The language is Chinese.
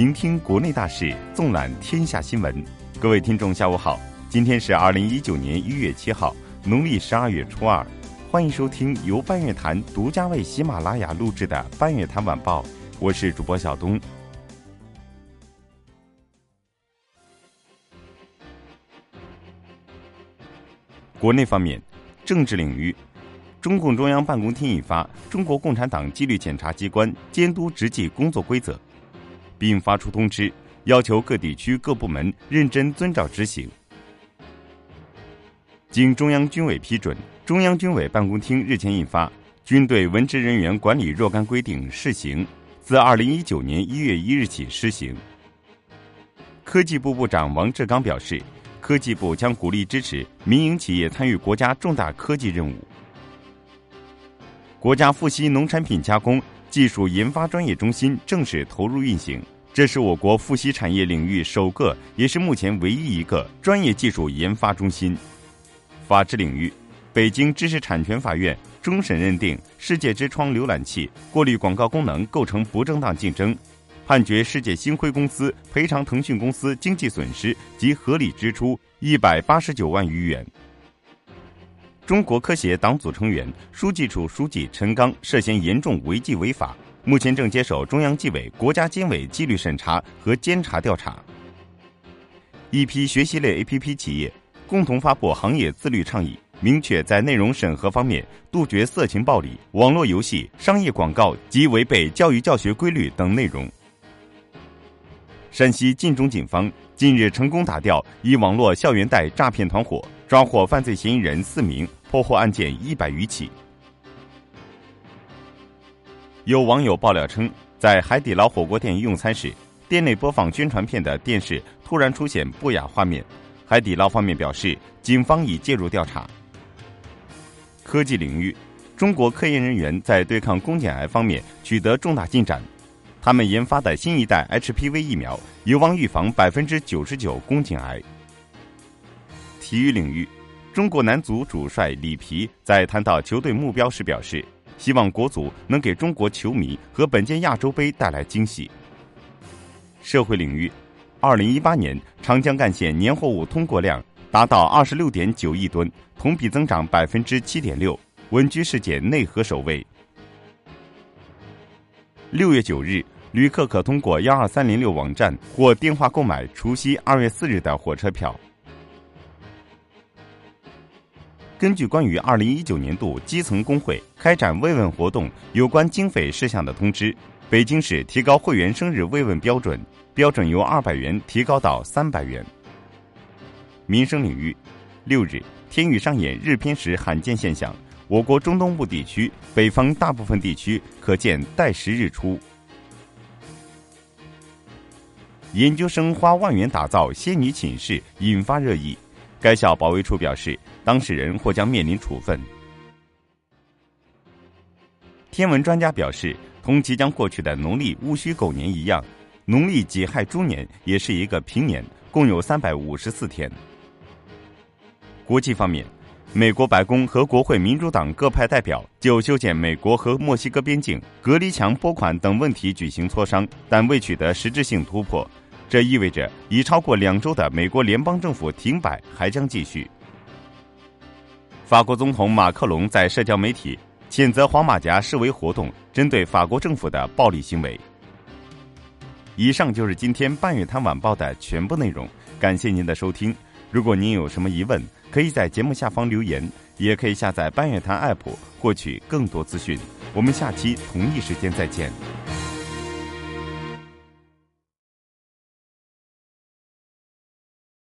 聆听国内大事，纵览天下新闻。各位听众，下午好，今天是二零一九年一月七号，农历十二月初二。欢迎收听由半月谈独家为喜马拉雅录制的《半月谈晚报》，我是主播小东。国内方面，政治领域，中共中央办公厅印发《中国共产党纪律检查机关监督执纪工作规则》，并发出通知，要求各地区各部门认真遵照执行。经中央军委批准，中央军委办公厅日前印发《军队文职人员管理若干规定（试行）》，自二零一九年一月一日起施行。科技部部长王志刚表示。科技部将鼓励支持民营企业参与国家重大科技任务。国家富硒农产品加工技术研发专业中心正式投入运行，这是我国富硒产业领域首个，也是目前唯一一个专业技术研发中心。法治领域，北京知识产权法院终审认定世界之窗浏览器过滤广告功能构成不正当竞争。判决世界星辉公司赔偿腾讯公司经济损失及合理支出一百八十九万余元。中国科协党组成员、书记处书记陈刚涉嫌严重违纪违法，目前正接受中央纪委国家监委纪律审查和监察调查。一批学习类 APP 企业共同发布行业自律倡议，明确在内容审核方面杜绝色情、暴力、网络游戏、商业广告及违背教育教学规律等内容。山西晋中警方近日成功打掉一网络校园贷诈骗团伙，抓获犯罪嫌疑人四名，破获案件一百余起。有网友爆料称，在海底捞火锅店用餐时，店内播放宣传片的电视突然出现不雅画面。海底捞方面表示，警方已介入调查。科技领域，中国科研人员在对抗宫颈癌方面取得重大进展。他们研发的新一代 HPV 疫苗有望预防百分之九十九宫颈癌。体育领域，中国男足主帅里皮在谈到球队目标时表示，希望国足能给中国球迷和本届亚洲杯带来惊喜。社会领域，二零一八年长江干线年货物通过量达到二十六点九亿吨，同比增长百分之七点六，稳居世界内河首位。六月九日，旅客可通过幺二三零六网站或电话购买除夕二月四日的火车票。根据关于二零一九年度基层工会开展慰问活动有关经费事项的通知，北京市提高会员生日慰问标准，标准由二百元提高到三百元。民生领域，六日天宇上演日偏食罕见现象。我国中东部地区、北方大部分地区可见带食日出。研究生花万元打造仙女寝室，引发热议。该校保卫处表示，当事人或将面临处分。天文专家表示，同即将过去的农历戊戌狗年一样，农历己亥猪年也是一个平年，共有三百五十四天。国际方面。美国白宫和国会民主党各派代表就修建美国和墨西哥边境隔离墙拨款等问题举行磋商，但未取得实质性突破。这意味着已超过两周的美国联邦政府停摆还将继续。法国总统马克龙在社交媒体谴责黄马甲示威活动针对法国政府的暴力行为。以上就是今天半月谈晚报的全部内容，感谢您的收听。如果您有什么疑问，可以在节目下方留言，也可以下载半月谈 App 获取更多资讯。我们下期同一时间再见。